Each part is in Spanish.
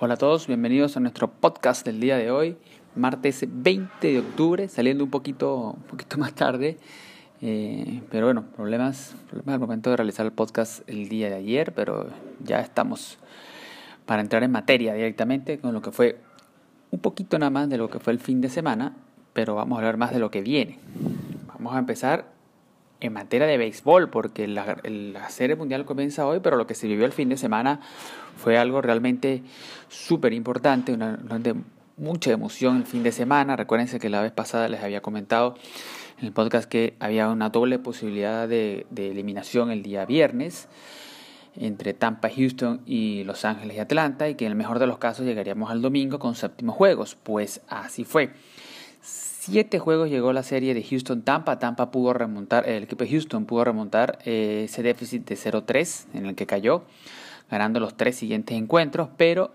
Hola a todos, bienvenidos a nuestro podcast del día de hoy, martes 20 de octubre, saliendo un poquito, un poquito más tarde, eh, pero bueno, problemas, problemas al momento de realizar el podcast el día de ayer, pero ya estamos para entrar en materia directamente con lo que fue un poquito nada más de lo que fue el fin de semana, pero vamos a hablar más de lo que viene. Vamos a empezar en materia de béisbol, porque la, la, serie mundial comienza hoy, pero lo que se vivió el fin de semana fue algo realmente súper importante, una, de mucha emoción el fin de semana. Recuérdense que la vez pasada les había comentado en el podcast que había una doble posibilidad de, de eliminación el día viernes entre Tampa, Houston y Los Ángeles y Atlanta, y que en el mejor de los casos llegaríamos al domingo con séptimos juegos. Pues así fue siete juegos llegó la serie de Houston-Tampa. Tampa pudo remontar, el equipo de Houston pudo remontar eh, ese déficit de 0-3 en el que cayó, ganando los tres siguientes encuentros, pero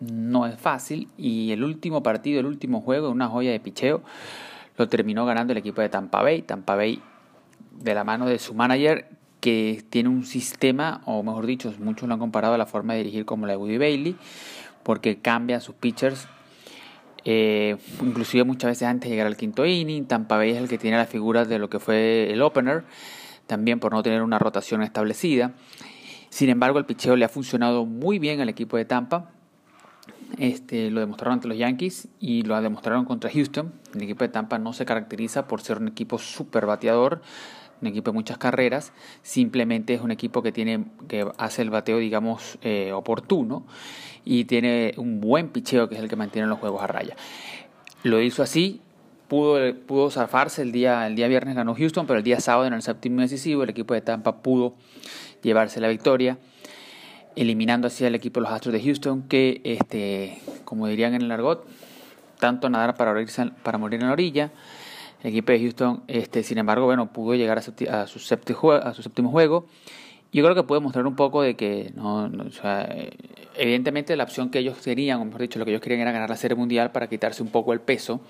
no es fácil. Y el último partido, el último juego, una joya de picheo, lo terminó ganando el equipo de Tampa Bay. Tampa Bay, de la mano de su manager, que tiene un sistema, o mejor dicho, muchos lo han comparado a la forma de dirigir como la de Woody Bailey, porque cambia sus pitchers eh, inclusive muchas veces antes de llegar al quinto inning, Tampa Bay es el que tiene la figura de lo que fue el opener, también por no tener una rotación establecida. Sin embargo, el picheo le ha funcionado muy bien al equipo de Tampa. Este, lo demostraron ante los Yankees y lo demostraron contra Houston. El equipo de Tampa no se caracteriza por ser un equipo super bateador, un equipo de muchas carreras, simplemente es un equipo que tiene que hace el bateo digamos eh, oportuno y tiene un buen picheo que es el que mantiene los juegos a raya. Lo hizo así, pudo, pudo zafarse el día, el día viernes ganó Houston, pero el día sábado en el séptimo decisivo el equipo de Tampa pudo llevarse la victoria, eliminando así al equipo de los Astros de Houston que, este, como dirían en el argot, tanto nadar para, para morir en la orilla. El equipo de Houston, este, sin embargo, bueno, pudo llegar a su, a su, séptimo, a su séptimo juego yo creo que puede mostrar un poco de que, no, evidentemente la opción que ellos querían, o mejor dicho, lo que ellos querían era ganar la Serie Mundial para quitarse un poco el peso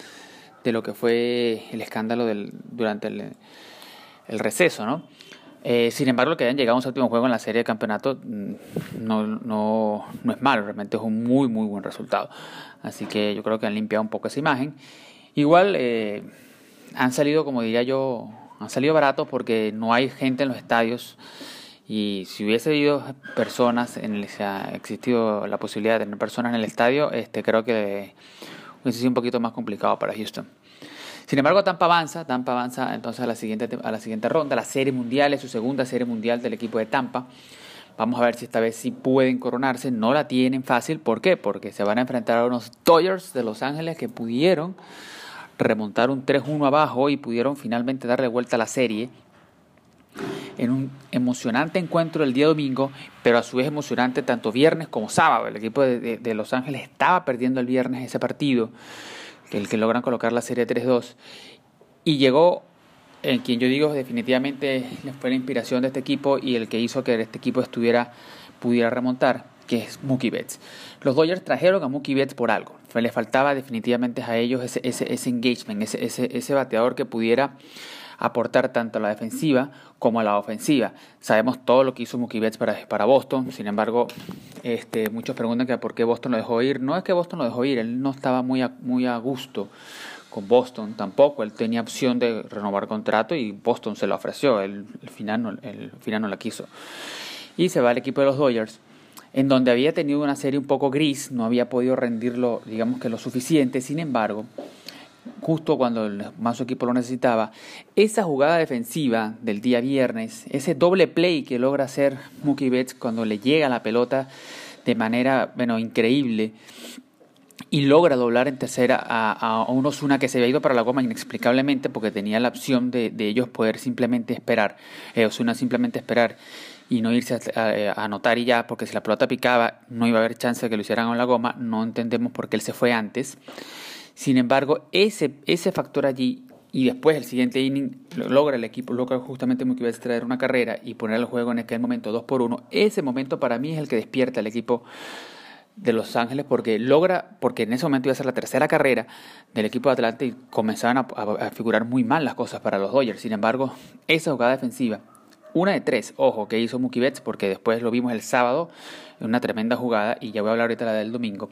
de lo que fue el escándalo durante el, el receso, ¿no? Eh, sin embargo, que hayan llegado a un séptimo juego en la serie de campeonato mm, no, no, no es malo, realmente es un muy, muy buen resultado. Así que yo creo que han limpiado un poco esa imagen. Igual eh, han salido, como diría yo, han salido baratos porque no hay gente en los estadios. Y si hubiese habido personas, en el, si ha existido la posibilidad de tener personas en el estadio, este, creo que hubiese sido un poquito más complicado para Houston. Sin embargo, Tampa avanza, Tampa avanza entonces a la siguiente, a la siguiente ronda, la Serie Mundial, es su segunda Serie Mundial del equipo de Tampa. Vamos a ver si esta vez sí pueden coronarse. No la tienen fácil. ¿Por qué? Porque se van a enfrentar a unos Dodgers de Los Ángeles que pudieron remontar un 3-1 abajo y pudieron finalmente darle vuelta a la serie. En un emocionante encuentro el día domingo, pero a su vez emocionante tanto viernes como sábado. El equipo de, Los Ángeles estaba perdiendo el viernes ese partido, el que logran colocar la serie 3-2, y llegó en quien yo digo definitivamente fue la inspiración de este equipo y el que hizo que este equipo estuviera pudiera remontar, que es Mookie Betts. Los Dodgers trajeron a Mookie Betts por algo. Le faltaba definitivamente a ellos ese, ese, engagement, ese, ese, ese bateador que pudiera aportar tanto a la defensiva como a la ofensiva. Sabemos todo lo que hizo Mookie Betts para, para Boston, sin embargo, este, muchos preguntan que por qué Boston lo dejó ir. No es que Boston lo dejó ir, él no estaba muy a, muy a gusto con Boston tampoco, él tenía opción de renovar contrato y Boston se lo ofreció, el, final, no, el final no la quiso. Y se va al equipo de los Dodgers en donde había tenido una serie un poco gris, no había podido rendirlo, digamos que lo suficiente, sin embargo, justo cuando el, más equipo lo necesitaba, esa jugada defensiva del día viernes, ese doble play que logra hacer Mookie Betts cuando le llega la pelota de manera, bueno, increíble, y logra doblar en tercera a, a un Osuna que se había ido para la goma inexplicablemente porque tenía la opción de, de ellos poder simplemente esperar, eh, Osuna simplemente esperar y no irse a, anotar y ya, porque si la pelota picaba no iba a haber chance de que lo hicieran con la goma, no entendemos por qué él se fue antes. Sin embargo, ese, ese factor allí y después el siguiente inning logra el equipo, logra justamente que traer una carrera y poner el juego en aquel momento 2 por 1. Ese momento para mí es el que despierta al equipo de Los Ángeles porque logra, porque en ese momento iba a ser la tercera carrera del equipo de Atlanta y comenzaban a, figurar muy mal las cosas para los Dodgers. Sin embargo, esa jugada defensiva Una de tres, ojo, que hizo Mookie Betts, porque después lo vimos el sábado, una tremenda jugada, y ya voy a hablar ahorita la del domingo.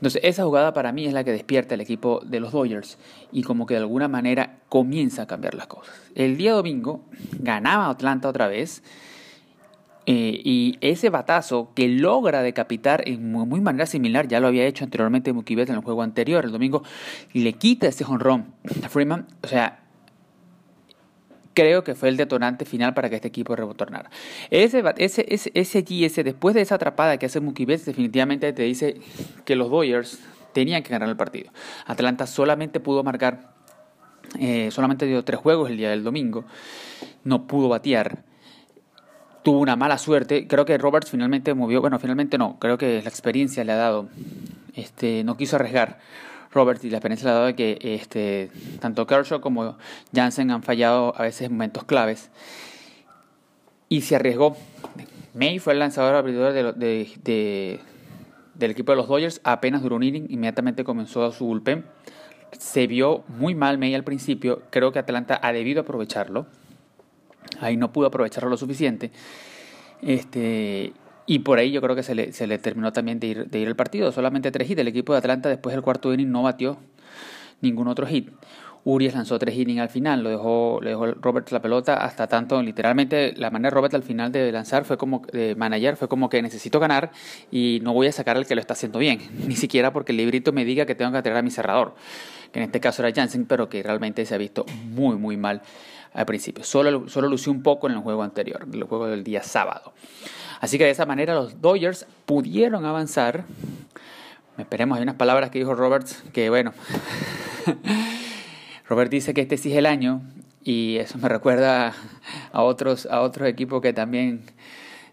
Entonces, esa jugada para mí es la que despierta el equipo de los Dodgers y como que de alguna manera comienza a cambiar las cosas. El día domingo ganaba Atlanta otra vez eh, y ese batazo que logra decapitar en muy, manera similar, ya lo había hecho anteriormente Mookie Betts en el juego anterior, el domingo, y le quita ese jonrón a Freeman. O sea, creo que fue el detonante final para que este equipo retornara. Ese, ese, ese, ese después de esa atrapada que hace Mookie Betts, definitivamente te dice que los Dodgers tenían que ganar el partido. Atlanta solamente pudo marcar, eh, solamente dio tres juegos el día del domingo, no pudo batear. Tuvo una mala suerte. Creo que Roberts finalmente movió. Bueno, finalmente no. Creo que la experiencia le ha dado. Este, no quiso arriesgar Robert y la experiencia le ha dado de que este, tanto Kershaw como Jansen han fallado a veces en momentos claves. Y se arriesgó. May fue el lanzador abridor de, del equipo de los Dodgers. Apenas duró un inning, inmediatamente comenzó su bullpen. Se vio muy mal May al principio. Creo que Atlanta ha debido aprovecharlo. Ahí no pudo aprovecharlo lo suficiente. Este, y por ahí yo creo que se le, se le terminó también de ir, de ir el partido. Solamente tres hits. El equipo de Atlanta después del cuarto inning no batió ningún otro hit. Urias lanzó tres innings al final, lo dejó, le dejó Robert la pelota hasta tanto, literalmente la manera de Robert al final de lanzar fue como, de manager, fue como que necesito ganar y no voy a sacar al que lo está haciendo bien, ni siquiera porque el librito me diga que tengo que atraer a mi cerrador, que en este caso era Jansen, pero que realmente se ha visto muy muy mal al principio. Solo, solo lució un poco en el juego anterior, el juego del día sábado. Así que de esa manera los Dodgers pudieron avanzar. Esperemos, hay unas palabras que dijo Roberts que bueno, Robert dice que este sí es el año y eso me recuerda a otros, a otros equipos que también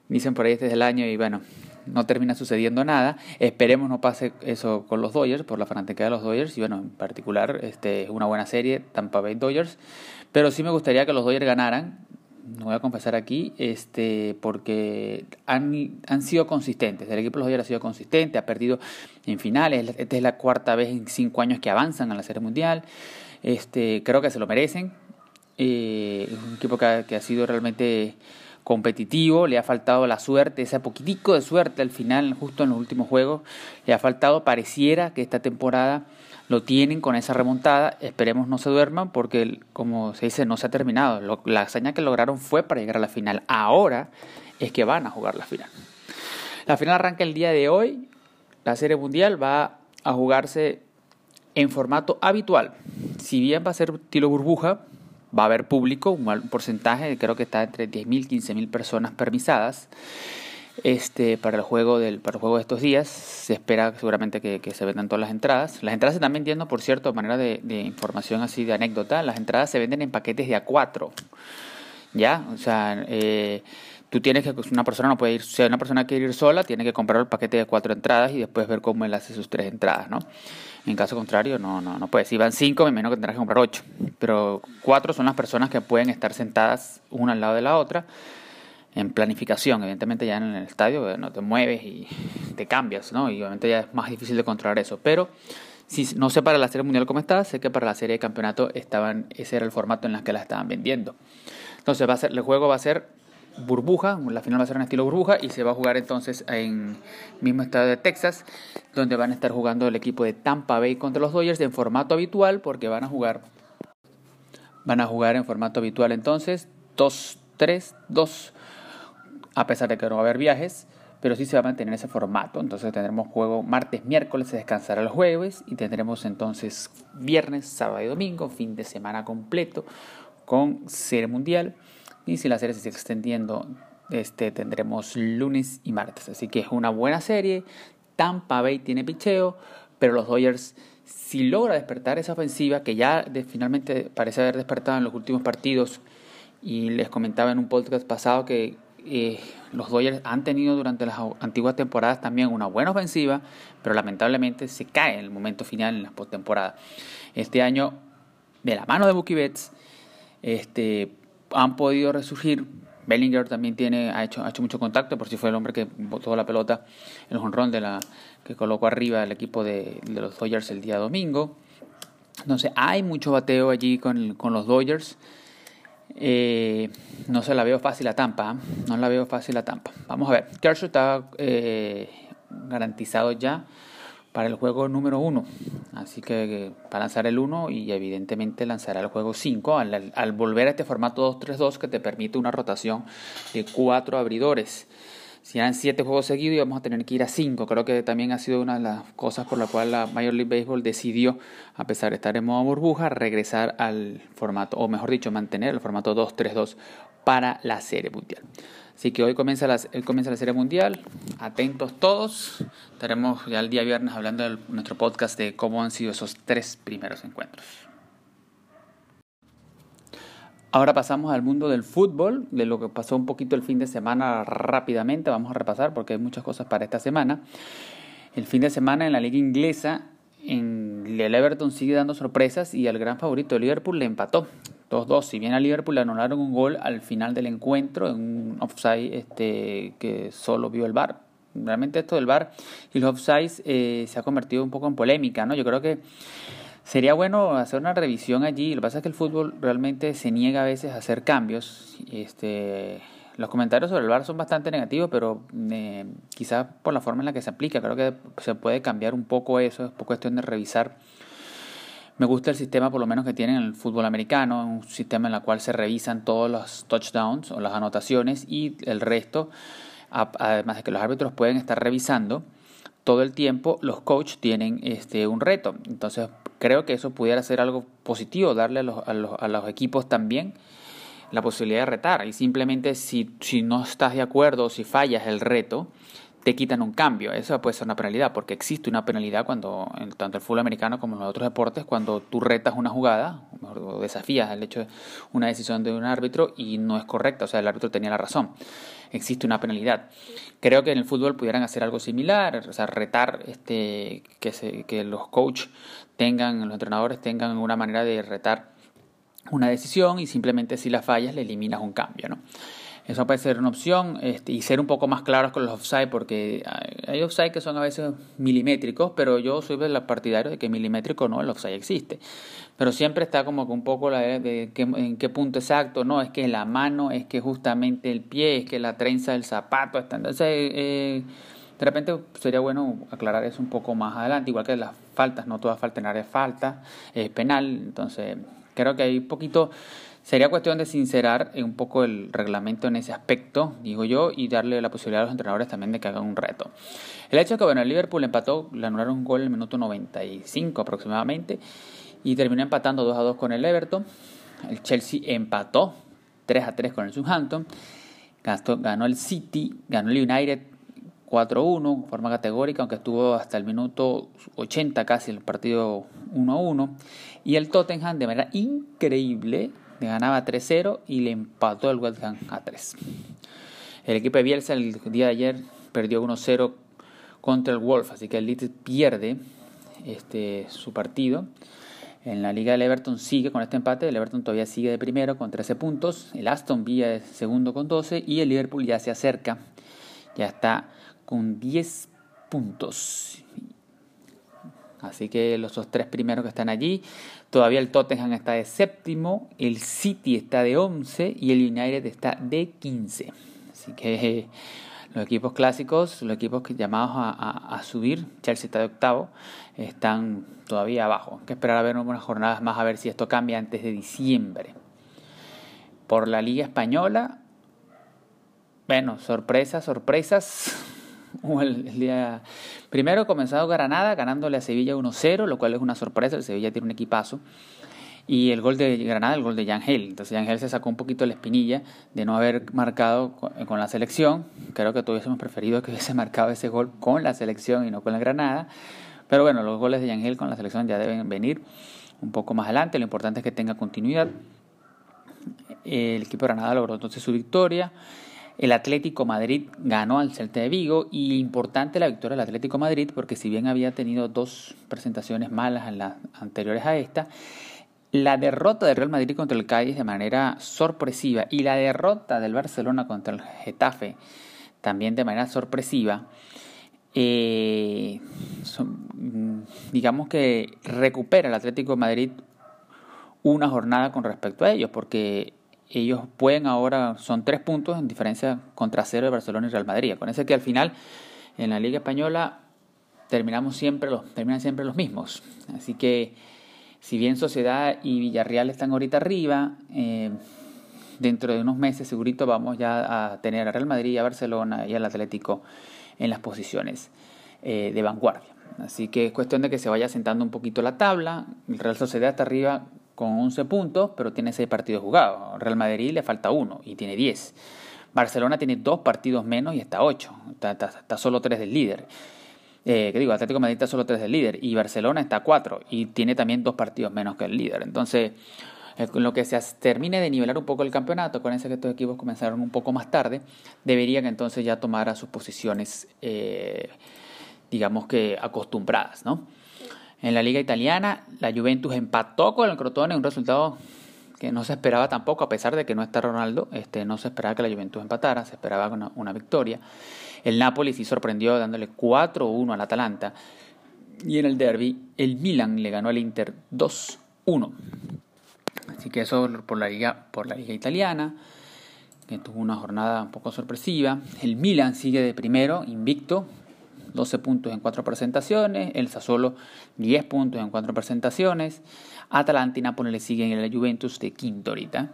dicen por ahí este es el año y bueno, no termina sucediendo nada. Esperemos no pase eso con los Dodgers, por la fanática de los Dodgers y bueno, en particular este es una buena serie, Tampa Bay Dodgers, pero sí me gustaría que los Dodgers ganaran no voy a confesar aquí, este, porque han, han sido consistentes. El equipo de los Dodgers ha sido consistente, ha perdido en finales. Esta es la cuarta vez en cinco años que avanzan a la Serie Mundial. Este, creo que se lo merecen. Eh, es un equipo que que ha sido realmente competitivo, le ha faltado la suerte, ese poquitico de suerte al final, justo en los últimos juegos, le ha faltado, pareciera que esta temporada lo tienen con esa remontada. Esperemos no se duerman porque, como se dice, no se ha terminado. la hazaña que lograron fue para llegar a la final. Ahora es que van a jugar la final. La final arranca el día de hoy. La Serie Mundial va a jugarse en formato habitual. Si bien va a ser estilo burbuja, va a haber público, un porcentaje, creo que está entre 10.000 y 15.000 personas permisadas este, para, el juego del, para el juego de estos días. Se espera seguramente que, se vendan todas las entradas. Las entradas se están vendiendo, por cierto, de manera de, información así, de anécdota, las entradas se venden en paquetes de A4. ¿Ya? O sea, eh, tú tienes que, una persona no puede ir, si una persona quiere ir sola, tiene que comprar el paquete de cuatro entradas y después ver cómo él hace sus tres entradas, ¿no? En caso contrario, no, no, no puede. Si van cinco, me imagino que tendrás que comprar ocho. Pero cuatro son las personas que pueden estar sentadas una al lado de la otra en planificación. Evidentemente ya en el estadio eh, no te mueves y te cambias, ¿no? Y obviamente ya es más difícil de controlar eso. Pero si no sé para la serie mundial cómo está, sé que para la serie de campeonato estaban, ese era el formato en el que la estaban vendiendo. Entonces va a ser, el juego va a ser burbuja, la final va a ser en estilo burbuja y se va a jugar entonces en mismo estado de Texas, donde van a estar jugando el equipo de Tampa Bay contra los Dodgers en formato habitual, porque van a jugar van a jugar en formato habitual entonces 2 3 2 a pesar de que no va a haber viajes, pero sí se va a mantener ese formato. Entonces tendremos juego martes, miércoles, se descansará el jueves y tendremos entonces viernes, sábado y domingo, fin de semana completo con serie mundial. Y si la serie se sigue extendiendo, este, tendremos lunes y martes. Así que es una buena serie. Tampa Bay tiene picheo, pero los Dodgers si logra despertar esa ofensiva que ya finalmente parece haber despertado en los últimos partidos y les comentaba en un podcast pasado que eh, los Dodgers han tenido durante las antiguas temporadas también una buena ofensiva, pero lamentablemente se cae en el momento final en la postemporada. Este año, de la mano de Bucky Betts, este, han podido resurgir. Bellinger también tiene, ha hecho, ha hecho mucho contacto, por si fue el hombre que botó la pelota, el jonrón de la que colocó arriba el equipo de, de, los Dodgers el día domingo. Entonces hay mucho bateo allí con, con los Dodgers. Eh, no se la veo fácil a Tampa, ¿eh? no la veo fácil a Tampa. Vamos a ver, Kershaw está eh, garantizado ya para el juego número 1, así que va a lanzar el 1 y evidentemente lanzará el juego 5 al, al volver a este formato 2-3-2 que te permite una rotación de 4 abridores si eran siete juegos seguidos íbamos a tener que ir a cinco. Creo que también ha sido una de las cosas por la cual la Major League Baseball decidió, a pesar de estar en modo burbuja, regresar al formato, o mejor dicho, mantener el formato 2-3-2 para la Serie Mundial. Así que hoy comienza la, comienza la Serie Mundial. Atentos todos. Estaremos ya el día viernes hablando de nuestro podcast de cómo han sido esos tres primeros encuentros. Ahora pasamos al mundo del fútbol, de lo que pasó un poquito el fin de semana rápidamente. Vamos a repasar porque hay muchas cosas para esta semana. El fin de semana en la liga inglesa, en el Everton sigue dando sorpresas y al gran favorito Liverpool le empató 2-2. Si bien a Liverpool le anularon un gol al final del encuentro, en un offside este, que solo vio el VAR. Realmente esto del VAR y los offsides eh, se ha convertido un poco en polémica, ¿no? Yo creo que Sería bueno hacer una revisión allí. Lo que pasa es que el fútbol realmente se niega a veces a hacer cambios. Este, los comentarios sobre el VAR son bastante negativos, pero eh, quizás por la forma en la que se aplica, creo que se puede cambiar un poco eso. Es cuestión de revisar. Me gusta el sistema, por lo menos que tienen el fútbol americano, un sistema en el cual se revisan todos los touchdowns o las anotaciones y el resto, además de que los árbitros pueden estar revisando todo el tiempo, los coaches tienen este, un reto. Entonces, creo que eso pudiera ser algo positivo, darle a los, a los, a los equipos también la posibilidad de retar. Y simplemente si, si no estás de acuerdo si fallas el reto, te quitan un cambio. Eso puede ser una penalidad, porque existe una penalidad cuando, en tanto el fútbol americano como en los otros deportes, cuando tú retas una jugada o desafías el hecho de una decisión de un árbitro y no es correcta, o sea, el árbitro tenía la razón. Existe una penalidad. Creo que en el fútbol pudieran hacer algo similar, o sea, retar este, que, se, que los coaches tengan, los entrenadores tengan una manera de retar una decisión y simplemente si la fallas le eliminas un cambio, ¿no? Eso puede ser una opción este, y ser un poco más claros con los offside porque hay offside que son a veces milimétricos, pero yo soy del partidario de que milimétrico no, el offside existe. Pero siempre está como que un poco la de, en qué punto exacto, no, es que la mano, es que justamente el pie, es que la trenza del zapato está. Entonces, eh, de repente sería bueno aclarar eso un poco más adelante, igual que las faltas, no todas faltas en área falta, es penal, entonces creo que hay poquito, sería cuestión de sincerar un poco el reglamento en ese aspecto, digo yo, y darle la posibilidad a los entrenadores también de que hagan un reto. El hecho es que, bueno, el Liverpool empató, le anularon un gol en el minuto 95 aproximadamente, y terminó empatando 2 a 2 con el Everton. El Chelsea empató 3 a 3 con el Southampton. Ganó el City, ganó el United 4-1, forma categórica, aunque estuvo hasta el minuto 80 casi el partido 1-1. Y el Tottenham, de manera increíble, le ganaba 3-0 y le empató el West Ham a 3. El equipo de Bielsa el día de ayer perdió 1-0 contra el Wolf, así que el Leeds pierde este, su partido. En la liga del Everton sigue con este empate, el Everton todavía sigue de primero con 13 puntos, el Aston Villa es segundo con 12 y el Liverpool ya se acerca, ya está con 10 puntos. Así que los dos tres primeros que están allí, todavía el Tottenham está de séptimo, el City está de 11 y el United está de 15. Así que los equipos clásicos, los equipos que llamados a, a, subir, Chelsea está de octavo, están todavía abajo. Hay que esperar a ver unas jornadas más a ver si esto cambia antes de diciembre. Por la Liga Española, bueno, sorpresas, sorpresas el, día primero comenzado Granada ganándole a Sevilla 1-0, lo cual es una sorpresa, el Sevilla tiene un equipazo. Y el gol de Granada, el gol de Yangel. Entonces Yangel se sacó un poquito la espinilla de no haber marcado con, la selección. Creo que todos hubiésemos preferido que hubiese marcado ese gol con la selección y no con la Granada. Pero bueno, los goles de Yangel con la selección ya deben venir un poco más adelante. Lo importante es que tenga continuidad. El equipo de Granada logró entonces su victoria. El Atlético Madrid ganó al Celta de Vigo y importante la victoria del Atlético Madrid porque si bien había tenido dos presentaciones malas en las anteriores a esta, la derrota del Real Madrid contra el Cádiz de manera sorpresiva y la derrota del Barcelona contra el Getafe también de manera sorpresiva, eh, digamos que recupera el Atlético Madrid una jornada con respecto a ellos, porque ellos pueden ahora, son tres puntos en diferencia contra cero de Barcelona y Real Madrid. Ese que al final en la Liga Española terminamos siempre los, terminan siempre los mismos. Así que si bien Sociedad y Villarreal están ahorita arriba, eh, dentro de unos meses segurito vamos ya a tener a Real Madrid, a Barcelona y al Atlético en las posiciones eh, de vanguardia. Así que es cuestión de que se vaya sentando un poquito la tabla. El Real Sociedad está arriba con 11 puntos, pero tiene 6 partidos jugados. Real Madrid le falta uno y tiene 10. Barcelona tiene dos partidos menos y está 8. Está, solo 3 del líder. Eh, ¿Qué digo? Atlético Madrid está solo 3 del líder y Barcelona está 4 y tiene también dos partidos menos que el líder. Entonces, eh, con lo que se termine de nivelar un poco el campeonato, con ese que estos equipos comenzaron un poco más tarde, deberían entonces ya tomar a sus posiciones, eh, digamos que acostumbradas, ¿no? En la liga italiana, la Juventus empató con el Crotone, un resultado que no se esperaba tampoco, a pesar de que no está Ronaldo, este, no se esperaba que la Juventus empatara, se esperaba una, victoria. El Napoli sí sorprendió dándole 4-1 al Atalanta. Y en el derby, el Milan le ganó al Inter 2-1. Así que eso por la liga, por la liga italiana, que tuvo una jornada un poco sorpresiva. El Milan sigue de primero, invicto, 12 puntos en 4 presentaciones. El Sassuolo 10 puntos en 4 presentaciones. Atalanta y Napoli le siguen en la Juventus de quinto ahorita.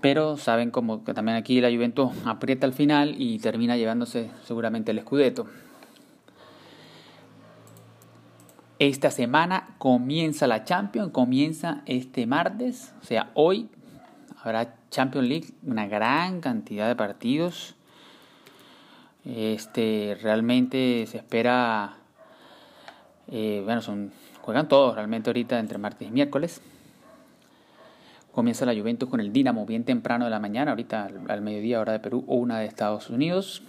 Pero saben como que también aquí la Juventus aprieta al final y termina llevándose seguramente el Scudetto. Esta semana comienza la Champions, comienza este martes, o sea, hoy habrá Champions League, una gran cantidad de partidos. Este, realmente se espera, eh, bueno, son, juegan todos realmente ahorita entre martes y miércoles. Comienza la Juventus con el Dinamo bien temprano de la mañana, ahorita al, mediodía hora de Perú o una de Estados Unidos.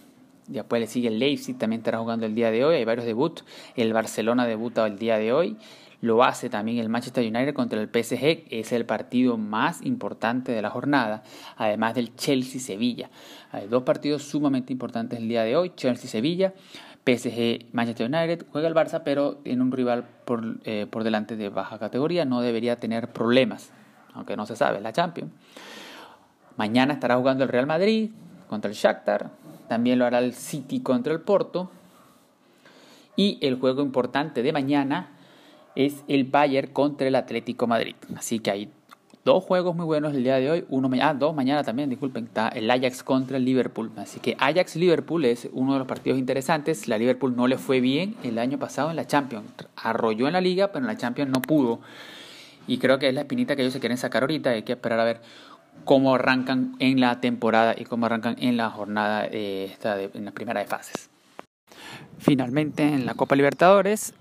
Después le sigue el Leipzig, también estará jugando el día de hoy. Hay varios debuts. El Barcelona debuta el día de hoy. Lo hace también el Manchester United contra el PSG. Es el partido más importante de la jornada. Además del Chelsea-Sevilla. Hay dos partidos sumamente importantes el día de hoy. Chelsea-Sevilla. PSG Manchester United juega el Barça, pero en un rival por, eh, por delante de baja categoría. No debería tener problemas, aunque no se sabe, la Champions. Mañana estará jugando el Real Madrid contra el Shakhtar. También lo hará el City contra el Porto. Y el juego importante de mañana es el Bayern contra el Atlético Madrid. Así que hay dos juegos muy buenos el día de hoy. Uno, ah, dos mañana también, disculpen. Está el Ajax contra el Liverpool. Así que Ajax-Liverpool es uno de los partidos interesantes. La Liverpool no le fue bien el año pasado en la Champions. Arrolló en la liga, pero en la Champions no pudo. Y creo que es la espinita que ellos se quieren sacar ahorita. Hay que esperar a ver cómo arrancan en la temporada y cómo arrancan en la jornada eh, esta en la primera de fases. Finalmente en la Copa Libertadores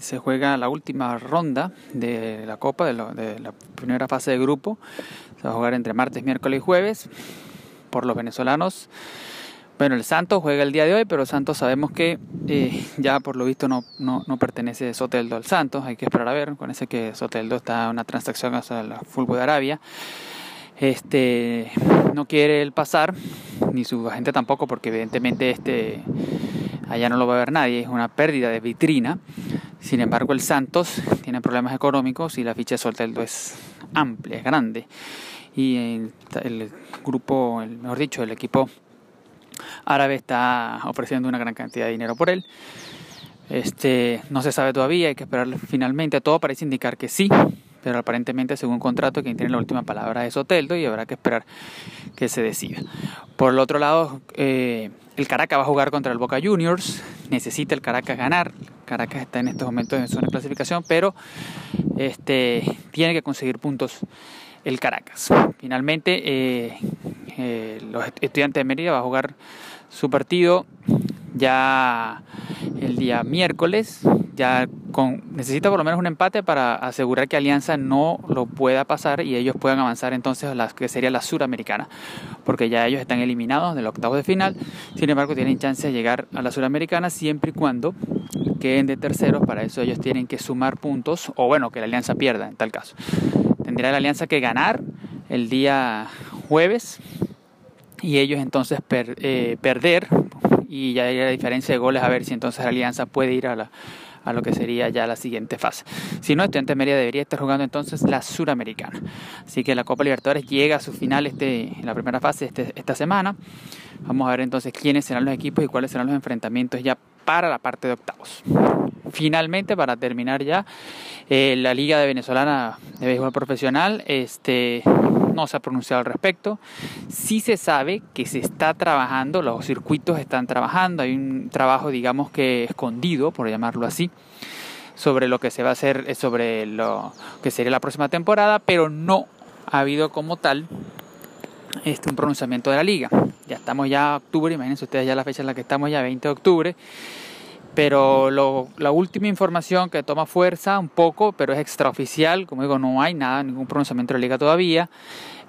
se juega la última ronda de la Copa, de, la primera fase de grupo. Se va a jugar entre martes, miércoles y jueves por los venezolanos. Bueno, el Santos juega el día de hoy, pero Santos sabemos que eh, ya por lo visto no, no, no, pertenece Soteldo al Santos. Hay que esperar a ver. Con ese que Soteldo está en una transacción hacia el fútbol de Arabia este no quiere el pasar ni su agente tampoco porque evidentemente este allá no lo va a ver nadie es una pérdida de vitrina. Sin embargo el Santos tiene problemas económicos y la ficha de Solteldo es amplia es grande. Y el, grupo el, mejor dicho el equipo árabe está ofreciendo una gran cantidad de dinero por él. Este no se sabe todavía hay que esperar finalmente. Todo parece indicar que sí pero aparentemente según contrato quien tiene la última palabra es Oteldo y habrá que esperar que se decida. Por el otro lado, eh, el Caracas va a jugar contra el Boca Juniors, necesita el Caracas ganar, Caracas está en estos momentos en zona de clasificación, pero este, tiene que conseguir puntos el Caracas. Finalmente, eh, eh, los estudiantes de Mérida va a jugar su partido ya el día miércoles ya con, necesita por lo menos un empate para asegurar que Alianza no lo pueda pasar y ellos puedan avanzar entonces a la que sería la suramericana, porque ya ellos están eliminados del octavo de final, sin embargo tienen chance de llegar a la suramericana siempre y cuando queden de terceros, para eso ellos tienen que sumar puntos, o bueno, que la Alianza pierda en tal caso. Tendría la Alianza que ganar el día jueves y ellos entonces eh, perder y ya hay la diferencia de goles a ver si entonces Alianza puede ir a la a lo que sería ya la siguiente fase. Si no, Estudiantes Mérida debería estar jugando entonces la Suramericana. Así que la Copa Libertadores llega a su final este, en la primera fase este, esta semana. Vamos a ver entonces quiénes serán los equipos y cuáles serán los enfrentamientos ya para la parte de octavos. Finalmente, para terminar ya, eh, la Liga de Venezolana de Béisbol Profesional este, no se ha pronunciado al respecto. Sí se sabe que se está trabajando, los circuitos están trabajando, hay un trabajo, digamos que escondido, por llamarlo así, sobre lo que se va a hacer, eh, sobre lo que sería la próxima temporada, pero no ha habido como tal este, un pronunciamiento de la liga. Ya estamos ya octubre, imagínense ustedes ya la fecha en la que estamos, ya 20 de octubre. Pero la última información que toma fuerza un poco, pero es extraoficial, como digo, no hay nada, ningún pronunciamiento de la liga todavía,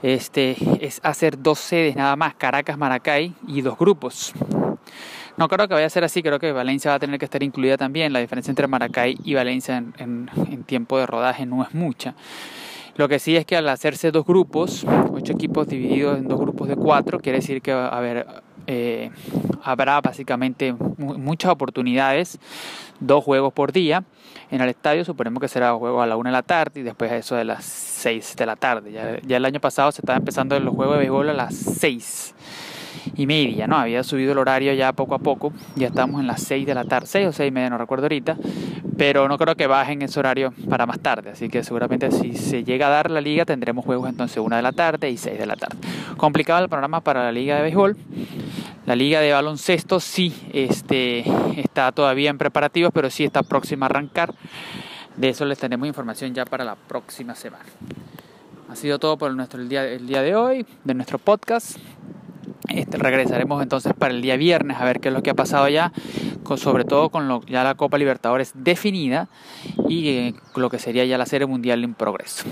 este, es hacer dos sedes nada más, Caracas, Maracay y dos grupos. No creo que vaya a ser así, creo que Valencia va a tener que estar incluida también. La diferencia entre Maracay y Valencia en, en tiempo de rodaje no es mucha. Lo que sí es que al hacerse dos grupos, ocho equipos divididos en dos grupos de cuatro, quiere decir que va a haber eh, habrá básicamente muchas oportunidades, dos juegos por día. En el estadio suponemos que será juego a la una de la tarde y después eso de las seis de la tarde. Ya, ya el año pasado se estaba empezando los juegos de béisbol a las seis y media, ¿no? Había subido el horario ya poco a poco, ya estamos en las 6 de la tarde, 6 o 6 y media, no recuerdo ahorita, pero no creo que bajen ese horario para más tarde, así que seguramente si se llega a dar la liga tendremos juegos entonces 1 de la tarde y 6 de la tarde. Complicado el programa para la liga de béisbol, la liga de baloncesto sí este, está todavía en preparativos, pero sí está próxima a arrancar. De eso les tenemos información ya para la próxima semana. Ha sido todo por nuestro, el, día, el día de hoy, de nuestro podcast. Este, regresaremos entonces para el día viernes a ver qué es lo que ha pasado ya, con, sobre todo con lo, ya la Copa Libertadores definida y eh, lo que sería ya la Serie Mundial en progreso.